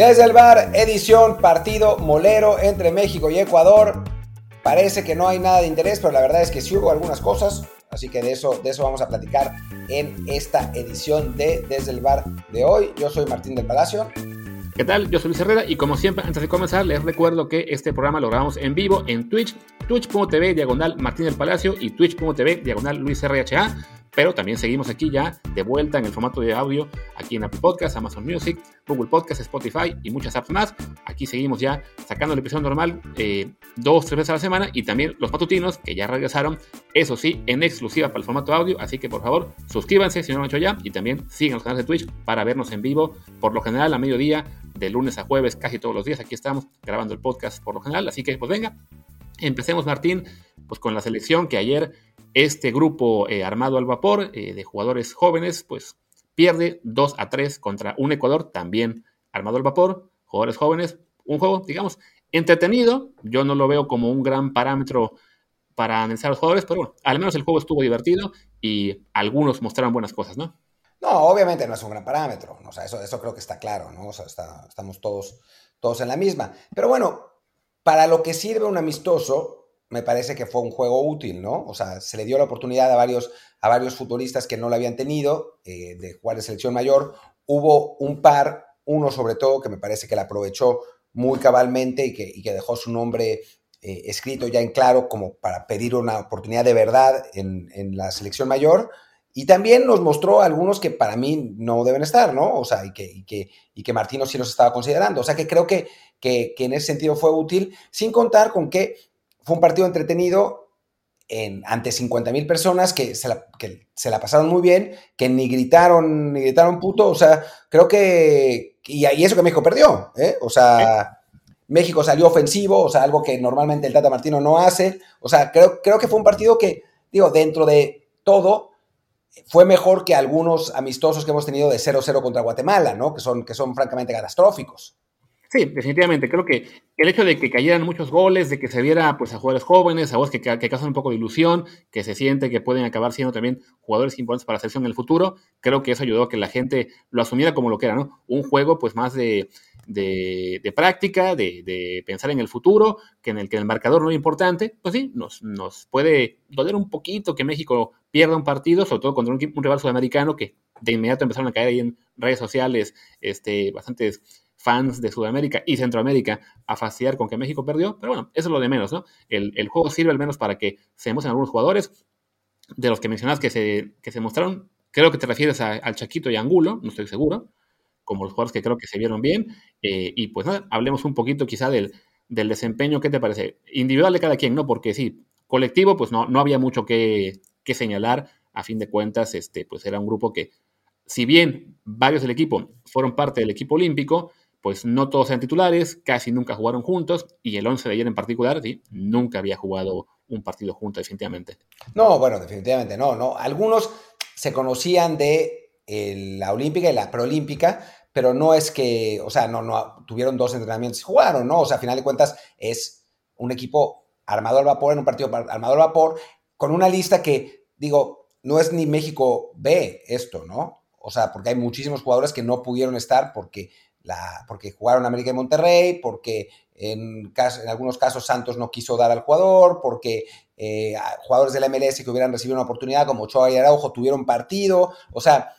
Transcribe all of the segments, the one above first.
Desde el bar, edición partido molero entre México y Ecuador. Parece que no hay nada de interés, pero la verdad es que sí hubo algunas cosas. Así que de eso, de eso vamos a platicar en esta edición de Desde el bar de hoy. Yo soy Martín del Palacio. ¿Qué tal? Yo soy Luis Herrera y como siempre, antes de comenzar, les recuerdo que este programa lo grabamos en vivo en Twitch, twitch.tv diagonal Martín del Palacio y twitch.tv diagonal Luis RHA pero también seguimos aquí ya de vuelta en el formato de audio, aquí en Apple Podcasts, Amazon Music, Google Podcasts, Spotify y muchas apps más. Aquí seguimos ya sacando el episodio normal eh, dos, tres veces a la semana y también los matutinos que ya regresaron, eso sí, en exclusiva para el formato audio. Así que por favor, suscríbanse si no lo han hecho ya y también sigan los canales de Twitch para vernos en vivo, por lo general a mediodía, de lunes a jueves, casi todos los días. Aquí estamos grabando el podcast por lo general. Así que pues venga, empecemos Martín, pues con la selección que ayer este grupo eh, armado al vapor eh, de jugadores jóvenes, pues pierde 2 a 3 contra un Ecuador también armado al vapor, jugadores jóvenes, un juego, digamos, entretenido. Yo no lo veo como un gran parámetro para analizar a los jugadores, pero bueno, al menos el juego estuvo divertido y algunos mostraron buenas cosas, ¿no? No, obviamente no es un gran parámetro, o sea, eso, eso creo que está claro, ¿no? O sea, estamos todos, todos en la misma. Pero bueno, para lo que sirve un amistoso, me parece que fue un juego útil, ¿no? O sea, se le dio la oportunidad a varios, a varios futbolistas que no lo habían tenido eh, de jugar de selección mayor. Hubo un par, uno sobre todo, que me parece que la aprovechó muy cabalmente y que, que dejó su nombre eh, escrito ya en claro como para pedir una oportunidad de verdad en, la selección mayor. Y también nos mostró algunos que para mí no deben estar, ¿no? O sea, y que, y que, y que Martino sí los estaba considerando. O sea, que creo que, que, que en ese sentido fue útil, sin contar con que fue un partido entretenido en, ante 50 mil personas que se, la, que se, la, pasaron muy bien, que ni gritaron, ni gritaron puto, o sea, creo que, y, y eso que México perdió, ¿eh? o sea, México salió ofensivo, o sea, algo que normalmente el Tata Martino no hace, o sea, creo, creo que fue un partido que, digo, dentro de todo, fue mejor que algunos amistosos que hemos tenido de 0-0 contra Guatemala, ¿no? Que son, que son francamente catastróficos. Sí, definitivamente. Creo que el hecho de que cayeran muchos goles, de que se viera pues, a jugadores jóvenes, a vos que, que, causan un poco de ilusión, que se siente que pueden acabar siendo también jugadores importantes para la selección en el futuro, creo que eso ayudó a que la gente lo asumiera como lo que era, ¿no? Un juego pues más de, de, práctica, de, de, pensar en el futuro, que en el que el marcador no es importante. Pues sí, nos, nos puede doler un poquito que México pierda un partido, sobre todo contra un, un rival sudamericano que de inmediato empezaron a caer ahí en redes sociales este, bastantes fans de Sudamérica y Centroamérica a fastidiar con que México perdió, pero bueno, eso es lo de menos, ¿no? El, juego sirve al menos para que se demuestren algunos jugadores de los que mencionas que se, que se mostraron. Creo que te refieres al Chaquito y Angulo, no estoy seguro, como los jugadores que creo que se vieron bien. Eh, y pues nada, hablemos un poquito quizá del, del desempeño, ¿qué te parece? Individual de cada quien, ¿no? Porque sí, colectivo, pues no, no había mucho que, que señalar. A fin de cuentas, este, pues era un grupo que, si bien varios del equipo fueron parte del equipo olímpico, pues no todos eran titulares, casi nunca jugaron juntos y el 11 de ayer en particular, sí, nunca había jugado un partido junto definitivamente. No, bueno, definitivamente no, no. Algunos se conocían de eh, la olímpica y la preolímpica, pero no es que, o sea, no, no tuvieron dos entrenamientos y jugaron, ¿no? O sea, a final de cuentas es un equipo armado al vapor en un partido armado al vapor con una lista que, digo, no es ni México B esto, ¿no? O sea, porque hay muchísimos jugadores que no pudieron estar porque porque jugaron América y Monterrey, porque en, en, algunos casos Santos no quiso dar al jugador, porque eh, jugadores de la MLS que hubieran recibido una oportunidad como Ochoa y Araujo tuvieron partido, o sea,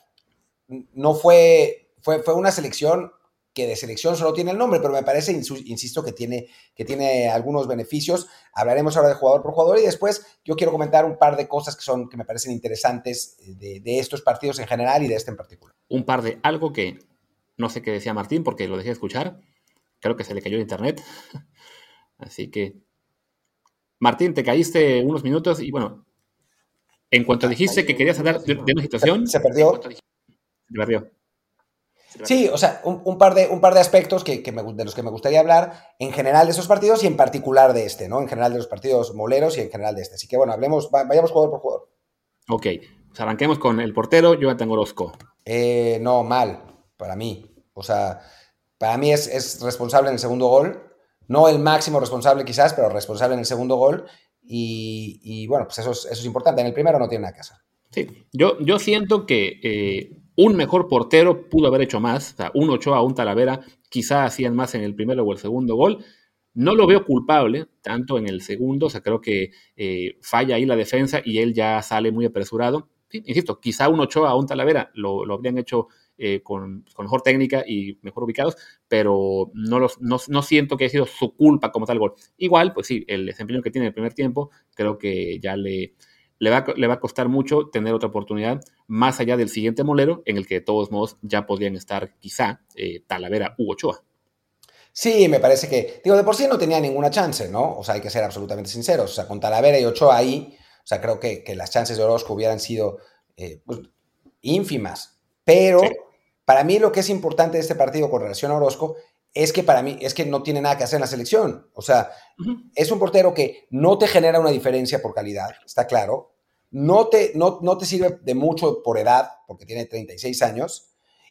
no fue, fue, fue una selección que de selección solo tiene el nombre, pero me parece, insisto, que tiene, que tiene algunos beneficios. Hablaremos ahora de jugador por jugador y después yo quiero comentar un par de cosas que, son, que me parecen interesantes de, de estos partidos en general y de este en particular. Un par de algo que no sé qué decía Martín porque lo dejé de escuchar. Creo que se le cayó el internet. Así que, Martín, te caíste unos minutos y bueno, en cuanto dijiste que querías hablar de, una situación... Se perdió. Se perdió. Sí, o sea, un, par, de, un par de aspectos que, de los que me gustaría hablar en general de esos partidos y en particular de este, ¿no? En general de los partidos moleros y en general de este. Así que bueno, hablemos, vayamos jugador por jugador. Ok, pues arranquemos con el portero, Jonathan Orozco. Eh, no, mal, para mí. O sea, para mí es, responsable en el segundo gol. No el máximo responsable quizás, pero responsable en el segundo gol. Y, bueno, pues eso es, importante. En el primero no tiene nada que hacer. Sí, yo, yo siento que eh, un mejor portero pudo haber hecho más. O sea, un Ochoa, un Talavera, quizá hacían más en el primero o el segundo gol. No lo veo culpable, tanto en el segundo, o sea, creo que eh, falla ahí la defensa y él ya sale muy apresurado. insisto, quizá un Ochoa o un Talavera lo, lo habrían hecho eh, con, mejor técnica y mejor ubicados, pero no, los, no, siento que haya sido su culpa como tal gol. Igual, pues sí, el desempeño que tiene en el primer tiempo, creo que ya le, le, va, le va a costar mucho tener otra oportunidad más allá del siguiente molero, en el que de todos modos ya podrían estar quizá eh, Talavera u Ochoa. Sí, me parece que, digo, de por sí no tenía ninguna chance, ¿no? O sea, hay que ser absolutamente sinceros. O sea, con Talavera y Ochoa ahí, o sea, creo que, las chances de Orozco hubieran sido eh, pues, ínfimas. Pero para mí lo que es importante de este partido con relación a Orozco es que para mí es que no tiene nada que hacer en la selección. O sea, es un portero que no te genera una diferencia por calidad, está claro. No te, no, no te sirve de mucho por edad, porque tiene 36 años,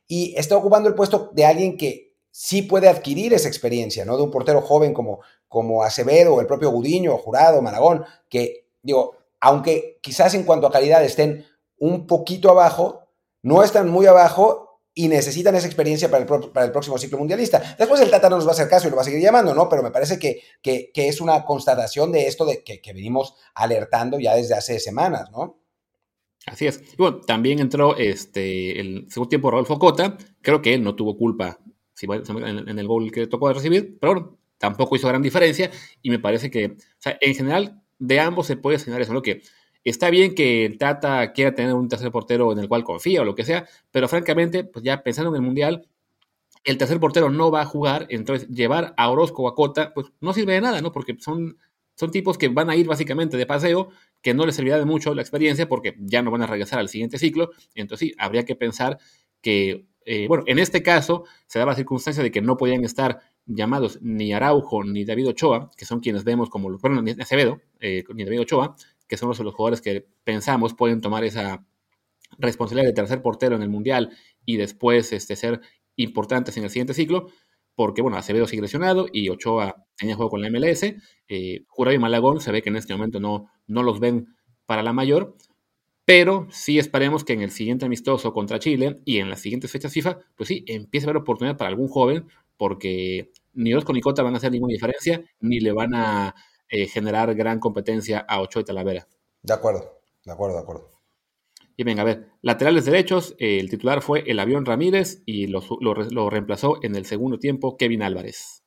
y está ocupando el puesto de alguien que sí puede adquirir esa experiencia, ¿no? De un portero joven como, como Acevedo, el propio Gudiño, Jurado, Malagón, que, digo, aunque quizás en cuanto a calidad estén un poquito abajo, no están muy abajo y necesitan esa experiencia para el, para el, próximo ciclo mundialista. Después el Tata no nos va a hacer caso y lo va a seguir llamando, ¿no? Pero me parece que, que, es una constatación de esto de que, venimos alertando ya desde hace semanas, ¿no? Así es. Y bueno, también entró este, el segundo tiempo Rodolfo Cota. Creo que él no tuvo culpa en el gol que tocó recibir, pero bueno, tampoco hizo gran diferencia. Y me parece que, o sea, en general, de ambos se puede señalar eso, ¿no? Que Está bien que el Tata quiera tener un tercer portero en el cual confía o lo que sea, pero francamente, pues ya pensando en el Mundial, el tercer portero no va a jugar, entonces llevar a Orozco o a Cota, pues no sirve de nada, ¿no? Porque son, son tipos que van a ir básicamente de paseo, que no les servirá de mucho la experiencia porque ya no van a regresar al siguiente ciclo, entonces sí, habría que pensar que, eh, bueno, en este caso se daba la circunstancia de que no podían estar llamados ni Araujo ni David Ochoa, que son quienes vemos como, bueno, ni Acevedo, eh, ni David Ochoa, que son los, jugadores que pensamos pueden tomar esa responsabilidad de tercer portero en el Mundial y después este, ser importantes en el siguiente ciclo, porque bueno, Acevedo sigue lesionado y Ochoa tenía juego con la MLS, eh, Jurado y Malagón se ve que en este momento no, no los ven para la mayor, pero sí esperemos que en el siguiente amistoso contra Chile y en las siguientes fechas FIFA, pues sí, empiece a haber oportunidad para algún joven, porque ni Orozco ni Cota van a hacer ninguna diferencia, ni le van a eh, generar gran competencia a Ochoa y Talavera. De acuerdo, de acuerdo, de acuerdo. Y venga, a ver, laterales derechos, eh, el titular fue el avión Ramírez y lo, reemplazó en el segundo tiempo Kevin Álvarez.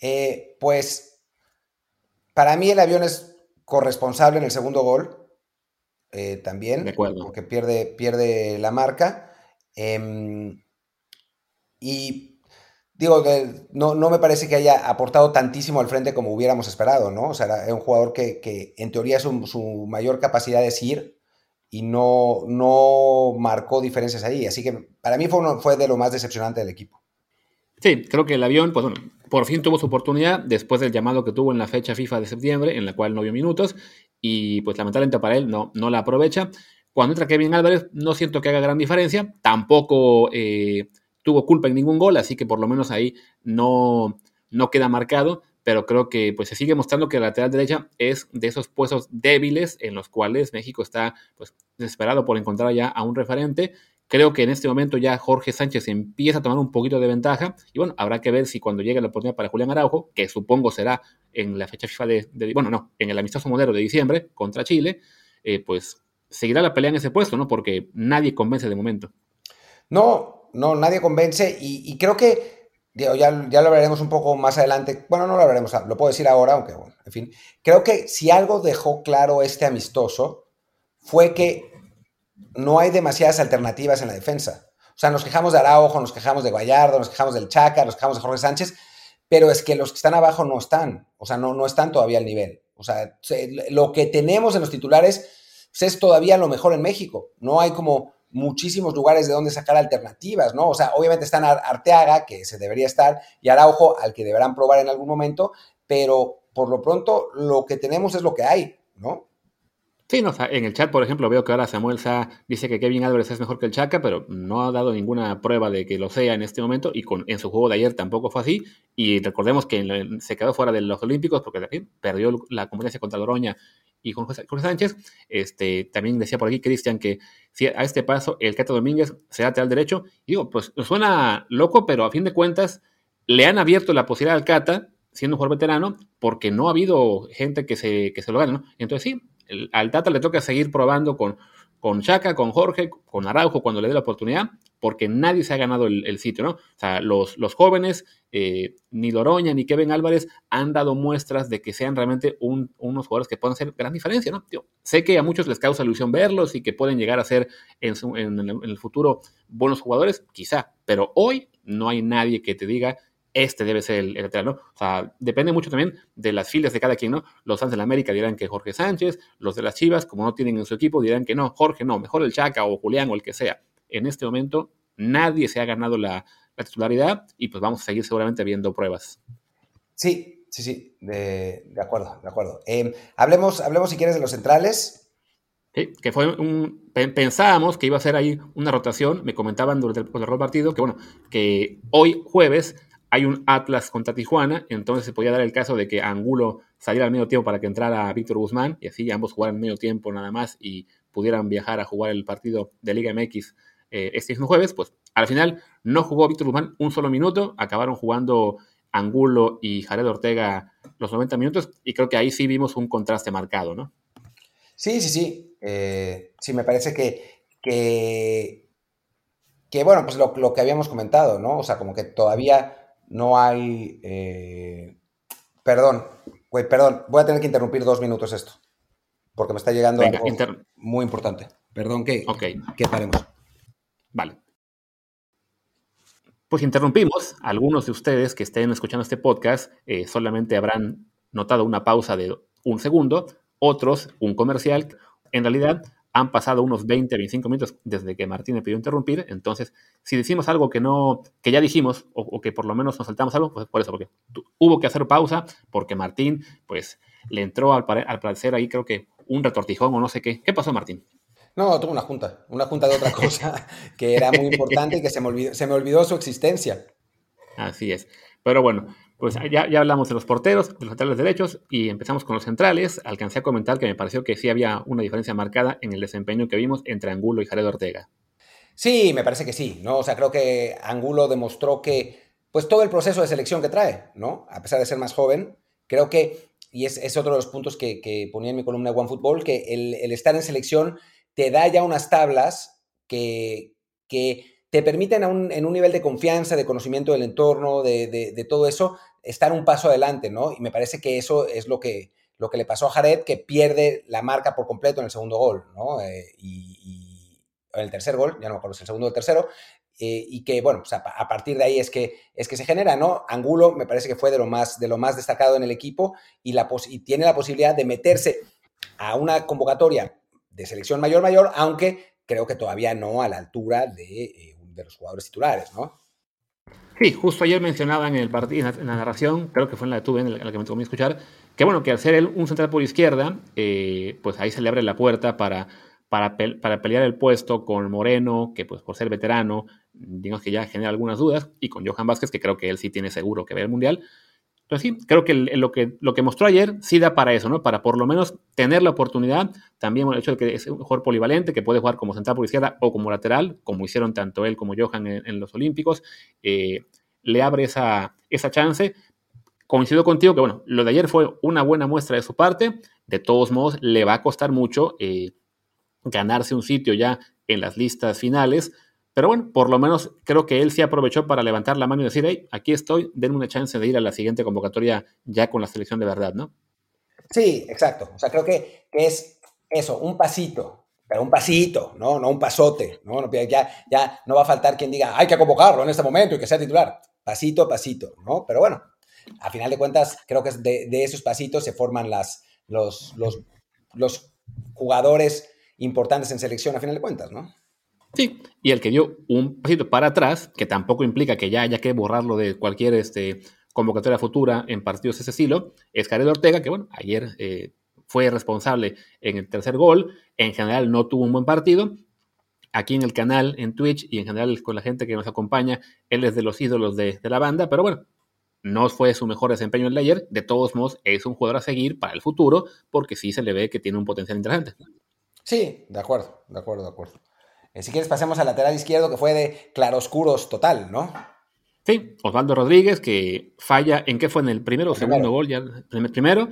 Eh, pues para mí el avión es corresponsable en el segundo gol, también, de acuerdo. porque pierde, pierde la marca. Em, y digo, no, no me parece que haya aportado tantísimo al frente como hubiéramos esperado, ¿no? O sea, era un jugador que, en teoría su, su, mayor capacidad es ir y no, no marcó diferencias ahí. Así que para mí fue, fue de lo más decepcionante del equipo. Sí, creo que el avión, pues bueno, por fin tuvo su oportunidad después del llamado que tuvo en la fecha FIFA de septiembre, en la cual no vio minutos, y pues lamentablemente para él no, no la aprovecha. Cuando entra Kevin Álvarez, no siento que haga gran diferencia, tampoco eh, tuvo culpa en ningún gol, así que por lo menos ahí no, no queda marcado, pero creo que pues se sigue mostrando que la lateral derecha es de esos puestos débiles en los cuales México está pues desesperado por encontrar ya a un referente. Creo que en este momento ya Jorge Sánchez empieza a tomar un poquito de ventaja y bueno, habrá que ver si cuando llegue la oportunidad para Julián Araujo, que supongo será en la fecha FIFA de, bueno, no, en el amistoso modelo de diciembre contra Chile, eh, pues seguirá la pelea en ese puesto, ¿no? Porque nadie convence de momento. No, no, nadie convence y, creo que, ya, ya, lo hablaremos un poco más adelante, bueno, no lo hablaremos, lo puedo decir ahora, aunque bueno, en fin, creo que si algo dejó claro este amistoso fue que no hay demasiadas alternativas en la defensa. O sea, nos quejamos de Araujo, nos quejamos de Gallardo, nos quejamos del Chaca, nos quejamos de Jorge Sánchez, pero es que los que están abajo no están, o sea, no, no están todavía al nivel. O sea, lo que tenemos en los titulares pues, es todavía lo mejor en México. No hay como muchísimos lugares de donde sacar alternativas, ¿no? O sea, obviamente están Arteaga, que se debería estar, y Araujo, al que deberán probar en algún momento, pero por lo pronto lo que tenemos es lo que hay, ¿no? Sí, no, en el chat, por ejemplo, veo que ahora Samuel Sá dice que Kevin Álvarez es mejor que el Chaca, pero no ha dado ninguna prueba de que lo sea en este momento y con, en su juego de ayer tampoco fue así. y recordemos que se quedó fuera de los Olímpicos porque perdió la competencia contra Loroña y con José, Sánchez. Este, también decía por aquí Cristian que si a este paso el Cato Domínguez se da al derecho. Digo, pues suena loco, pero a fin de cuentas le han abierto la posibilidad al Cata, siendo un jugador veterano, porque no ha habido gente que se, que se lo gane, ¿no? Entonces sí, al Tata le toca seguir probando con, con Chaca, con Jorge, con Araujo cuando le dé la oportunidad, porque nadie se ha ganado el, sitio, ¿no? O sea, los, los jóvenes, eh, ni Loroña ni Kevin Álvarez han dado muestras de que sean realmente unos jugadores que pueden hacer gran diferencia, ¿no? sé que a muchos les causa ilusión verlos y que pueden llegar a ser en el futuro buenos jugadores, quizá, pero hoy no hay nadie que te diga este debe ser el, lateral, ¿no? O sea, depende mucho también de las filas de cada quien, ¿no? Los fans de la América dirán que Jorge Sánchez, los de las Chivas, como no tienen en su equipo, dirán que no, Jorge no, mejor el Chaca o Julián o el que sea. En este momento nadie se ha ganado la, titularidad y pues vamos a seguir seguramente viendo pruebas. Sí, sí, sí, de, acuerdo, de acuerdo. Em, hablemos, hablemos si quieres de los centrales. Sí, que fue un. Pensábamos que iba a ser ahí una rotación. Me comentaban durante el, el partido que, bueno, que hoy jueves hay un Atlas contra Tijuana, entonces se podía dar el caso de que Angulo saliera al medio tiempo para que entrara Víctor Guzmán y así ambos jugaran medio tiempo nada más y pudieran viajar a jugar el partido de Liga MX eh, este mismo jueves. Pues al final no jugó Víctor Guzmán un solo minuto, acabaron jugando Angulo y Jared Ortega los 90 minutos y creo que ahí sí vimos un contraste marcado, ¿no? Sí, sí, sí. Eh, sí, me parece que, que, bueno, pues lo, lo que habíamos comentado, ¿no? O sea, como que todavía no hay... Eh, perdón, güey, perdón, voy a tener que interrumpir dos minutos esto, porque me está llegando algo muy importante. Perdón que, que paremos. Vale. Pues interrumpimos. Algunos de ustedes que estén escuchando este podcast eh, solamente habrán notado una pausa de un segundo, otros un comercial. En realidad, han pasado unos 20, 25 minutos desde que Martín me pidió interrumpir, entonces si decimos algo que no, que ya dijimos o, que por lo menos nos saltamos algo, pues por eso, porque hubo que hacer pausa porque Martín, pues le entró al, al parecer ahí creo que un retortijón o no sé qué. ¿Qué pasó, Martín? No, tuvo una junta, una junta de otra cosa que era muy importante y que se me olvidó, se me olvidó su existencia. Así es. Pero bueno, pues ya, ya hablamos de los porteros, de los laterales derechos y empezamos con los centrales. Alcancé a comentar que me pareció que sí había una diferencia marcada en el desempeño que vimos entre Angulo y Jared Ortega. Sí, me parece que sí, ¿no? O sea, creo que Angulo demostró que, pues todo el proceso de selección que trae, ¿no? A pesar de ser más joven, creo que, y es, es otro de los puntos que, que, ponía en mi columna de OneFootball, que el, el, estar en selección te da ya unas tablas que, que te permiten en un nivel de confianza, de conocimiento del entorno, de, todo eso, estar un paso adelante, ¿no? Y me parece que eso es lo que, lo que le pasó a Jared, que pierde la marca por completo en el segundo gol, ¿no? Eh, y, en el tercer gol, ya no me acuerdo si el segundo o el tercero, eh, y que, bueno, pues a, partir de ahí es que, es que se genera, ¿no? Angulo me parece que fue de lo más, de lo más destacado en el equipo y, la y tiene la posibilidad de meterse a una convocatoria de selección mayor-mayor, aunque creo que todavía no a la altura de eh, de los jugadores titulares, ¿no? Sí, justo ayer mencionaba en el partido, en la, narración, creo que fue en la de tuve, en la que me tocó escuchar, que bueno, que al ser él un central por izquierda, eh, pues ahí se le abre la puerta para, para, para, pelear el puesto con Moreno, que pues por ser veterano, digamos que ya genera algunas dudas, y con Johan Vázquez, que creo que él sí tiene seguro que ve el Mundial. Entonces sí, creo que lo, que lo que mostró ayer sí da para eso, ¿no? Para por lo menos tener la oportunidad, también el hecho de que es un jugador polivalente, que puede jugar como central por izquierda o como lateral, como hicieron tanto él como Johan en, los Olímpicos, eh, le abre esa, esa chance. Coincido contigo que, bueno, lo de ayer fue una buena muestra de su parte, de todos modos le va a costar mucho eh, ganarse un sitio ya en las listas finales, pero bueno, por lo menos creo que él sí aprovechó para levantar la mano y decir, hey, aquí estoy, denme una chance de ir a la siguiente convocatoria ya con la selección de verdad, ¿no? Sí, exacto. O sea, creo que, es eso, un pasito, pero un pasito, ¿no? No un pasote, ¿no? Ya, ya no va a faltar quien diga, hay que convocarlo en este momento y que sea titular. Pasito a pasito, ¿no? Pero bueno, a final de cuentas, creo que de, esos pasitos se forman los, los, los jugadores importantes en selección a final de cuentas, ¿no? Sí, y el que dio un pasito para atrás, que tampoco implica que ya haya que borrarlo de cualquier este, convocatoria futura en partidos de ese estilo, es Jared Ortega, que bueno, ayer eh, fue responsable en el tercer gol, en general no tuvo un buen partido. Aquí en el canal, en Twitch y en general con la gente que nos acompaña, él es de los ídolos de, la banda, pero bueno, no fue su mejor desempeño en el ayer, de todos modos es un jugador a seguir para el futuro porque sí se le ve que tiene un potencial interesante. Sí, de acuerdo, de acuerdo, de acuerdo. Eh, si quieres pasemos al lateral izquierdo que fue de claroscuros total, ¿no? Sí, Osvaldo Rodríguez que falla, ¿en qué fue? ¿En el primero o segundo gol? Ya, el primero.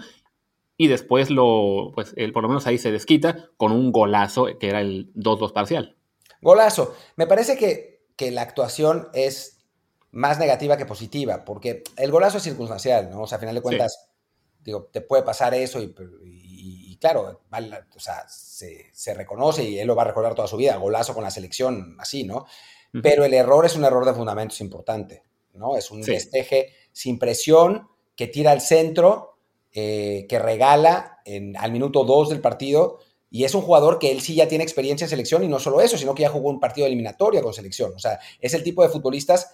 Y después lo, pues él por lo menos ahí se desquita con un golazo que era el 2-2 parcial. Golazo. Me parece que, que la actuación es más negativa que positiva, porque el golazo es circunstancial, ¿no? O sea, a final de cuentas, digo, te puede pasar eso y, claro, o sea, se, reconoce y él lo va a recordar toda su vida, golazo con la selección, así, ¿no? Pero el error es un error de fundamentos importante, ¿no? Es un desteje sin presión que tira al centro, eh, que regala en, al minuto 2 del partido y es un jugador que él sí ya tiene experiencia en selección y no solo eso, sino que ya jugó un partido eliminatorio con selección. O sea, es el tipo de futbolistas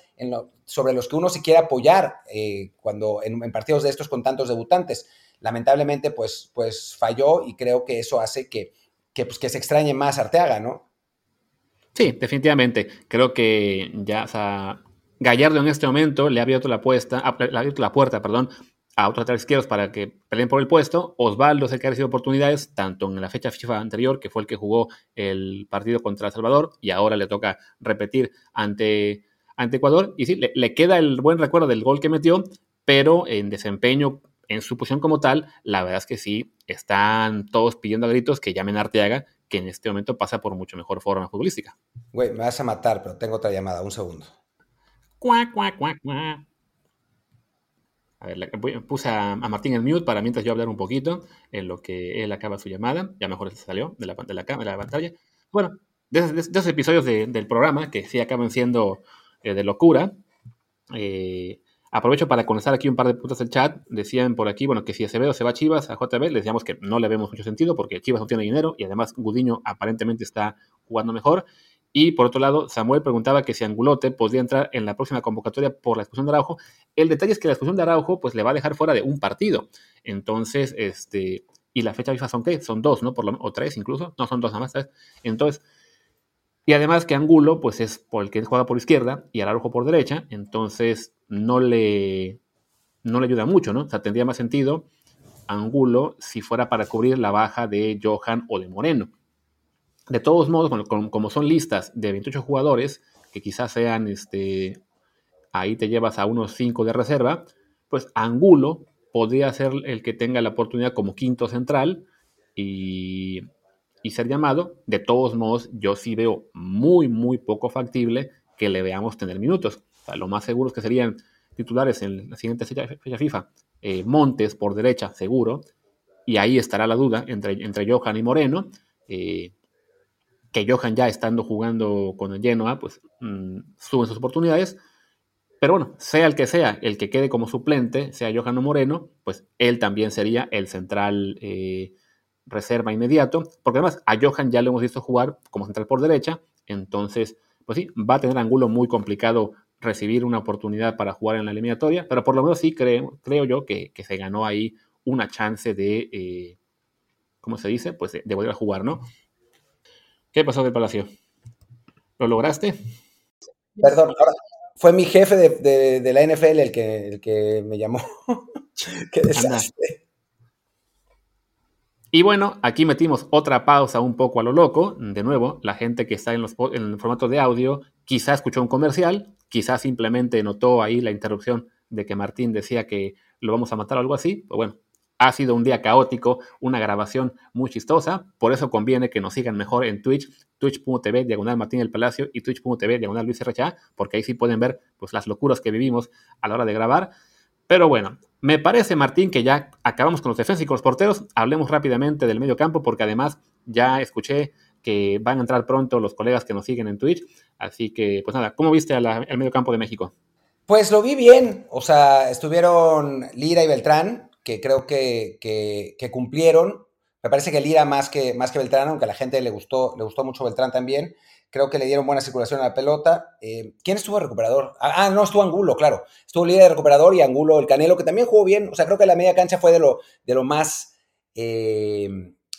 sobre los que uno se quiere apoyar eh, cuando en, partidos de estos con tantos debutantes. Lamentablemente, pues, pues falló y creo que eso hace que, que, pues, que se extrañe más Arteaga, ¿no? Sí, definitivamente. Creo que ya, o sea, Gallardo en este momento le ha abierto la, puesta, le ha abierto la puerta perdón, a otros laterales izquierdos para que peleen por el puesto. Osvaldo es el que ha recibido oportunidades, tanto en la fecha FIFA anterior, que fue el que jugó el partido contra El Salvador, y ahora le toca repetir ante, ante Ecuador. Y sí, le, queda el buen recuerdo del gol que metió, pero en desempeño, en su posición como tal, la verdad es que sí, están todos pidiendo a gritos que llamen a Arteaga, que en este momento pasa por mucho mejor forma futbolística. Güey, me vas a matar, pero tengo otra llamada, un segundo. Cuá, cuá, cuá, cuá. A ver, puse a, Martín en mute para mientras yo hablar un poquito en lo que él acaba su llamada. Ya mejor se salió de la, de la, de la pantalla. Bueno, de, esos episodios del programa que sí acaban siendo eh, de locura. Eh, aprovecho para conectar aquí un par de puntos del chat. Decían por aquí, bueno, que si Acevedo se va Chivas, a JB, les decíamos que no le vemos mucho sentido porque Chivas no tiene dinero y además Gudiño aparentemente está jugando mejor. Y por otro lado, Samuel preguntaba que si Angulote podría entrar en la próxima convocatoria por la expulsión de Araujo. El detalle es que la expulsión de Araujo pues le va a dejar fuera de un partido. Entonces, este, y la fecha FIFA son qué? Son dos, ¿no? Por lo, o tres incluso. No, son dos nada más. Entonces, y además que Angulo pues es por el que juega por izquierda y Araujo por derecha. Entonces, no le, no le ayuda mucho, ¿no? O sea, tendría más sentido Angulo si fuera para cubrir la baja de Johan o de Moreno. De todos modos, como, son listas de 28 jugadores, que quizás sean, este, ahí te llevas a unos 5 de reserva, pues Angulo podría ser el que tenga la oportunidad como quinto central y, ser llamado. De todos modos, yo sí veo muy, muy poco factible que le veamos tener minutos. lo más seguro es que serían titulares en la siguiente fecha, FIFA. Eh, Montes por derecha, seguro. Y ahí estará la duda entre, entre Johan y Moreno. Eh, que Johan ya estando jugando con el Genoa, pues mm, suben sus oportunidades. Pero bueno, sea el que sea, el que quede como suplente, sea Johan o Moreno, pues él también sería el central eh, reserva inmediato, porque además a Johan ya lo hemos visto jugar como central por derecha, entonces, pues sí, va a tener ángulo muy complicado recibir una oportunidad para jugar en la eliminatoria, pero por lo menos sí creo, creo yo que, se ganó ahí una chance de, eh, ¿cómo se dice? Pues de volver a jugar, ¿no? ¿Qué pasó del Palacio? ¿Lo lograste? Perdón, fue mi jefe de, la NFL el que, el que me llamó. Qué desastre. Y bueno, aquí metimos otra pausa un poco a lo loco. De nuevo, la gente que está en, los, en el formato de audio quizá escuchó un comercial, quizá simplemente notó ahí la interrupción de que Martín decía que lo vamos a matar o algo así. Pues bueno, ha sido un día caótico, una grabación muy chistosa, por eso conviene que nos sigan mejor en Twitch, twitch.tv diagonal Martín del Palacio y twitch.tv diagonal Luis RHA, porque ahí sí pueden ver pues, las locuras que vivimos a la hora de grabar. Pero bueno, me parece, Martín, que ya acabamos con los defensas y con los porteros. Hablemos rápidamente del medio campo, porque además ya escuché que van a entrar pronto los colegas que nos siguen en Twitch. Así que, pues nada, ¿cómo viste al medio campo de México? Pues lo vi bien, o sea, estuvieron Lira y Beltrán, que creo que, que, cumplieron. Me parece que Lira más que, más que Beltrán, aunque a la gente le gustó, le gustó mucho Beltrán también. Creo que le dieron buena circulación a la pelota. Eh, ¿Quién estuvo de recuperador? Ah, ah, no, estuvo Angulo, claro. Estuvo Lira de recuperador y Angulo el Canelo, que también jugó bien. O sea, creo que la media cancha fue de lo, de lo más eh,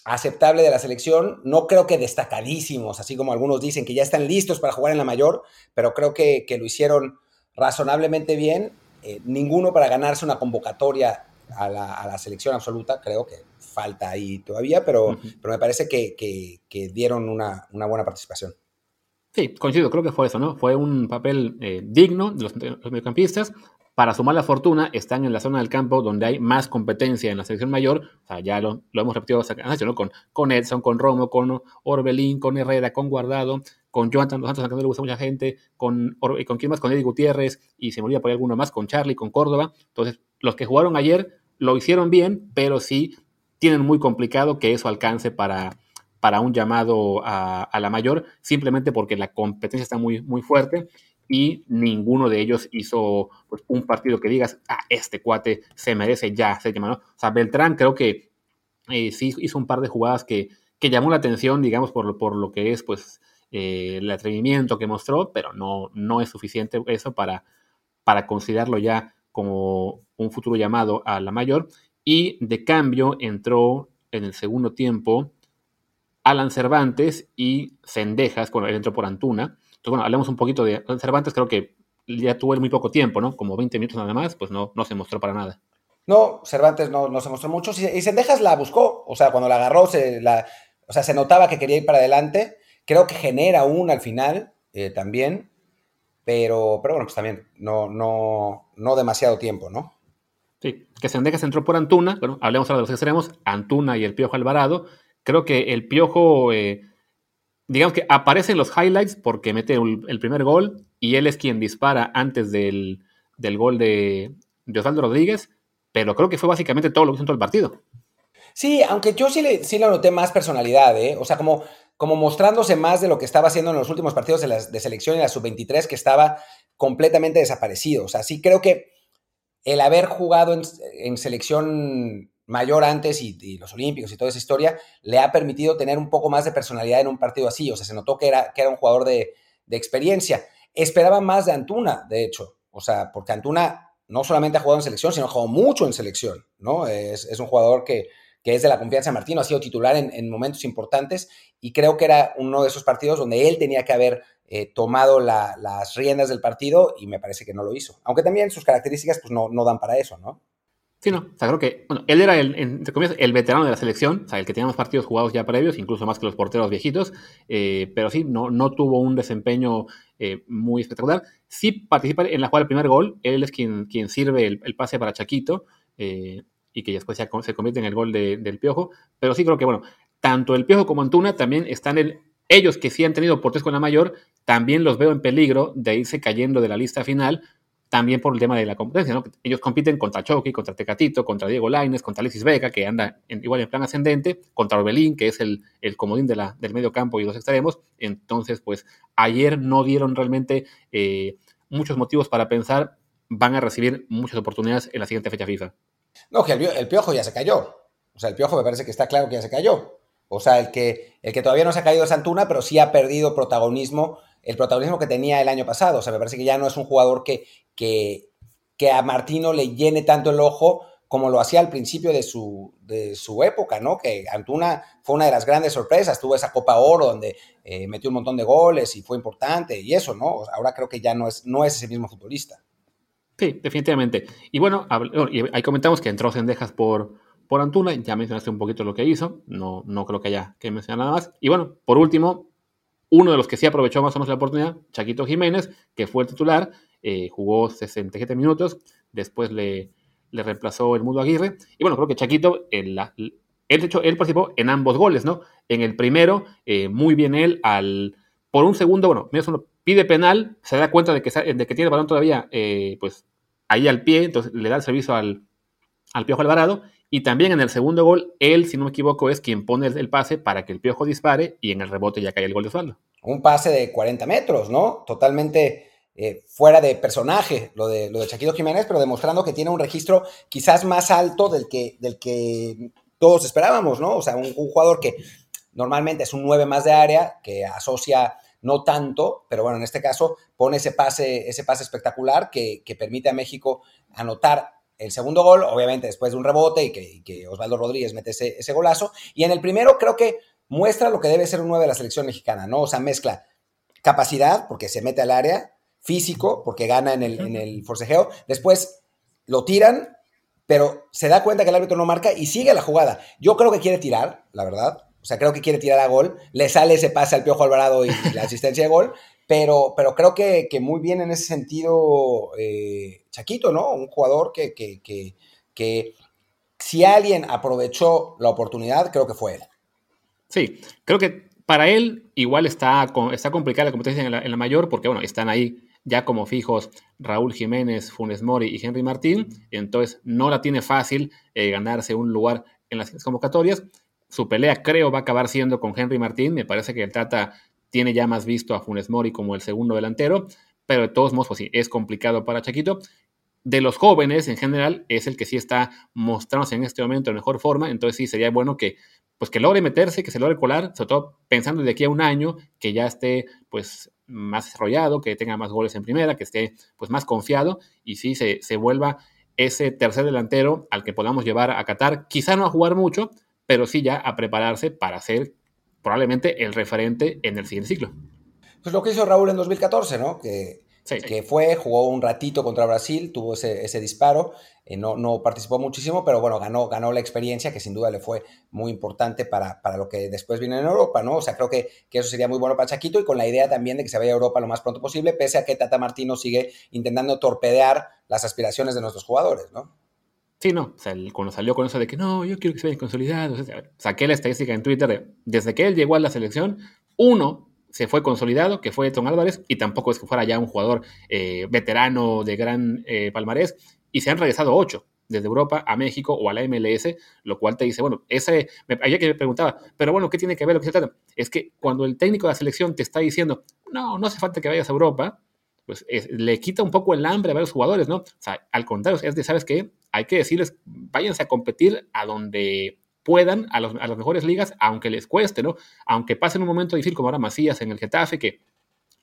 aceptable de la selección. No creo que destacadísimos, así como algunos dicen que ya están listos para jugar en la mayor, pero creo que, que lo hicieron razonablemente bien eh, ninguno para ganarse una convocatoria a la, selección absoluta, creo que falta ahí todavía, pero, pero me parece que, dieron una, buena participación. Sí, coincido, creo que fue eso, ¿no? Fue un papel eh, digno de los, mediocampistas. Para sumar la fortuna, están en la zona del campo donde hay más competencia en la selección mayor. O sea, ya lo, hemos repetido ¿no? Con, con Edson, con Romo, con Orbelín, con Herrera, con Guardado, con Jonathan Dos Santos, a que no le gusta mucha gente, con, con quién más, con Eddie Gutiérrez, y se me olvida por ahí alguno más, con Charlie, con Córdoba. Entonces, los que jugaron ayer lo hicieron bien, pero sí tienen muy complicado que eso alcance para, para un llamado a, la mayor, simplemente porque la competencia está muy, muy fuerte y ninguno de ellos hizo pues, un partido que digas, ah, este cuate se merece ya ser llamado. O sea, Beltrán creo que eh, sí hizo un par de jugadas que, que llamó la atención, digamos, por, por lo que es pues eh, el atrevimiento que mostró, pero no, no es suficiente eso para, para considerarlo ya como un futuro llamado a la mayor. Y de cambio entró en el segundo tiempo Alan Cervantes y Cendejas, cuando él entró por Antuna. Entonces, bueno, hablemos un poquito de Cervantes, creo que ya tuvo muy poco tiempo, ¿no? Como 20 minutos nada más, pues no, no se mostró para nada. No, Cervantes no, no se mostró mucho. Y Cendejas la buscó, o sea, cuando la agarró, se, la, o sea, se notaba que quería ir para adelante Creo que genera una al final eh, también, pero, pero bueno, pues también no, no, no demasiado tiempo, ¿no? Sí, que se entró por Antuna, bueno, hablemos ahora de los extremos, Antuna y el Piojo Alvarado. Creo que el Piojo, eh, digamos que aparece en los highlights porque mete el, primer gol y él es quien dispara antes del, gol de, de, Osvaldo Rodríguez, pero creo que fue básicamente todo lo que hizo en todo el partido. Sí, aunque yo sí le, sí le noté más personalidad, ¿eh? O sea, como como mostrándose más de lo que estaba haciendo en los últimos partidos de, de selección y la sub-23, que estaba completamente desaparecido. O sea, sí creo que el haber jugado en, selección mayor antes y, los Olímpicos y toda esa historia le ha permitido tener un poco más de personalidad en un partido así. O sea, se notó que era, que era un jugador de, experiencia. Esperaba más de Antuna, de hecho. O sea, porque Antuna no solamente ha jugado en selección, sino ha jugado mucho en selección, ¿no? es un jugador que, que es de la confianza de Martino, ha sido titular en, momentos importantes y creo que era uno de esos partidos donde él tenía que haber eh, tomado las riendas del partido y me parece que no lo hizo. Aunque también sus características pues no, no dan para eso, ¿no? Sí, no, o sea, creo que, bueno, él era el, entre comillas, el veterano de la selección, o sea, el que tenía más partidos jugados ya previos, incluso más que los porteros viejitos, eh, pero sí, no, no tuvo un desempeño eh, muy espectacular. Sí participa en la jugada del primer gol, él es quien, quien sirve el, pase para Chaquito, y que después se, se convierte en el gol del Piojo. Pero sí creo que, bueno, tanto el Piojo como Antuna también están en... Ellos que sí han tenido portes con la mayor, también los veo en peligro de irse cayendo de la lista final, también por el tema de la competencia. Ellos compiten contra Chucky, contra Tecatito, contra Diego Laines, contra Alexis Vega, que anda igual en plan ascendente, contra Orbelín, que es el, el comodín de la, del medio campo y los extremos. Entonces, pues, ayer no dieron realmente eh, muchos motivos para pensar van a recibir muchas oportunidades en la siguiente fecha FIFA. No, que el, piojo ya se cayó. O sea, el piojo me parece que está claro que ya se cayó. O sea, el que, el que todavía no se ha caído es Antuna, pero sí ha perdido protagonismo, el protagonismo que tenía el año pasado. O sea, me parece que ya no es un jugador que, que, que a Martino le llene tanto el ojo como lo hacía al principio de su, de su época, ¿no? Que Antuna fue una de las grandes sorpresas, tuvo esa Copa Oro donde eh, metió un montón de goles y fue importante y eso, ¿no? Ahora creo que ya no es, no es ese mismo futbolista. Sí, definitivamente. Y bueno, ahí comentamos que entró Cendejas por, por Antuna, ya mencionaste un poquito lo que hizo, no, no creo que haya que mencionar nada más. Y bueno, por último, uno de los que sí aprovechó más o menos la oportunidad, Chaquito Jiménez, que fue el titular, eh, jugó 67 minutos, después le, le, reemplazó el Mundo Aguirre. Y bueno, creo que Chaquito, él, de hecho, él participó en ambos goles, ¿no? En el primero, eh, muy bien él, al, por un segundo, bueno, uno, pide penal, se da cuenta de que, de que tiene el balón todavía, eh, pues ahí al pie, entonces le da el servicio al, al Piojo Alvarado. Y también en el segundo gol, él, si no me equivoco, es quien pone el, pase para que el Piojo dispare y en el rebote ya cae el gol de Osvaldo. Un pase de 40 metros, ¿no? Totalmente eh, fuera de personaje lo de, lo de Jiménez, pero demostrando que tiene un registro quizás más alto del que, del que todos esperábamos, ¿no? O sea, un, un jugador que normalmente es un 9 más de área, que asocia no tanto, pero bueno, en este caso pone ese pase, ese pase espectacular que, permite a México anotar el segundo gol, obviamente después de un rebote y que, Osvaldo Rodríguez mete ese, ese, golazo. Y en el primero creo que muestra lo que debe ser un 9 de la selección mexicana, ¿no? O sea, mezcla capacidad, porque se mete al área, físico, porque gana en el, en el forcejeo. Después lo tiran, pero se da cuenta que el árbitro no marca y sigue la jugada. Yo creo que quiere tirar, la verdad. O sea, creo que quiere tirar a gol. Le sale ese pase al Piojo Alvarado y la asistencia de gol. Pero, pero creo que, muy bien en ese sentido eh, Chaquito, ¿no? Un jugador que, que, que, que si alguien aprovechó la oportunidad, creo que fue él. Sí, creo que para él igual está, está complicada la competencia en la, mayor porque, bueno, están ahí ya como fijos Raúl Jiménez, Funes Mori y Henry Martín, entonces no la tiene fácil eh, ganarse un lugar en las convocatorias. Su pelea creo va a acabar siendo con Henry Martín, me parece que el Tata tiene ya más visto a Funes Mori como el segundo delantero, pero de todos modos, pues sí, es complicado para Chaquito. De los jóvenes en general es el que sí está mostrándose en este momento en mejor forma, entonces sí sería bueno que pues que logre meterse, que se logre colar, sobre todo pensando de aquí a un año que ya esté pues más desarrollado, que tenga más goles en primera, que esté pues más confiado y sí se, se vuelva ese tercer delantero al que podamos llevar a Qatar, quizá no a jugar mucho, pero sí ya a prepararse para ser probablemente el referente en el siguiente ciclo. Pues lo que hizo Raúl en 2014, ¿no? Que que fue, jugó un ratito contra Brasil, tuvo ese, disparo, eh, no, no, participó muchísimo, pero bueno, ganó, ganó la experiencia que sin duda le fue muy importante para, para lo que después viene en Europa, ¿no? O sea, creo que, que, eso sería muy bueno para Chaquito y con la idea también de que se vaya a Europa lo más pronto posible, pese a que Tata Martino sigue intentando torpedear las aspiraciones de nuestros jugadores, ¿no? Sí, no, o sea, cuando salió con eso de que no, yo quiero que se vayan consolidados, saqué la estadística en Twitter de, desde que él llegó a la selección, uno, se fue consolidado, que fue Edson Álvarez, y tampoco es que fuera ya un jugador eh, veterano de gran eh, palmarés, y se han regresado ocho desde Europa a México o a la MLS, lo cual te dice, bueno, ese, ayer que me preguntaba, pero bueno, ¿qué tiene que ver lo que se trata? Es que cuando el técnico de la selección te está diciendo, no, no hace falta que vayas a Europa, pues le quita un poco el hambre a varios jugadores, ¿no? O sea, al contrario, es de, ¿sabes qué? Hay que decirles, váyanse a competir a donde puedan a, las mejores ligas, aunque les cueste, ¿no? Aunque pasen un momento difícil como ahora Macías en el Getafe, que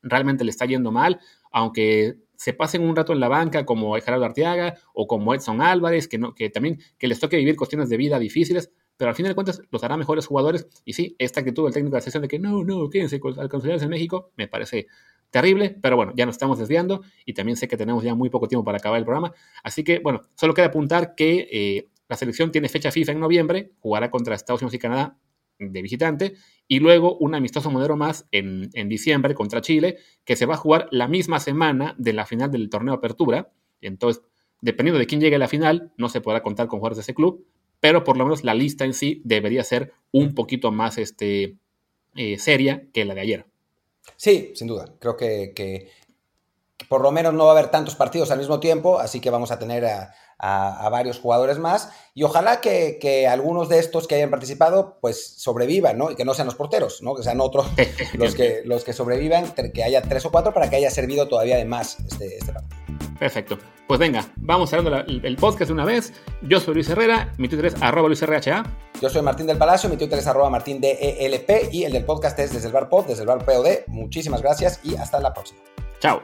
realmente le está yendo mal, aunque se pasen un rato en la banca como Gerardo Arteaga o como Edson Álvarez, que, no, que también que les toque vivir cuestiones de vida difíciles, pero al fin de cuentas los hará mejores jugadores. Y sí, esta actitud del técnico de la sesión de que no, no, quédense al consolidarse en México, me parece terrible, pero bueno, ya nos estamos desviando y también sé que tenemos ya muy poco tiempo para acabar el programa. Así que, bueno, solo queda apuntar que eh, la selección tiene fecha FIFA en noviembre, jugará contra Estados Unidos y Canadá de visitante, y luego un amistoso modelo más en, diciembre contra Chile, que se va a jugar la misma semana de la final del torneo Apertura. Entonces, dependiendo de quién llegue a la final, no se podrá contar con jugadores de ese club, pero por lo menos la lista en sí debería ser un poquito más este, eh, seria que la de ayer. Sí, sin duda. Creo que, que, por lo menos no va a haber tantos partidos al mismo tiempo, así que vamos a tener a, a, varios jugadores más y ojalá que, algunos de estos que hayan participado pues sobrevivan, ¿no? Y que no sean los porteros, ¿no? Que sean otros los que, los que sobrevivan, que haya tres o cuatro para que haya servido todavía de más este, este partido. Perfecto. Pues venga, vamos cerrando el podcast de una vez. Yo soy Luis Herrera, mi Twitter es arroba Luis RHA. Yo soy Martín del Palacio, mi Twitter es arroba Martín DELP y el del podcast es desde el bar pod, desde el bar POD. Muchísimas gracias y hasta la próxima. Chao.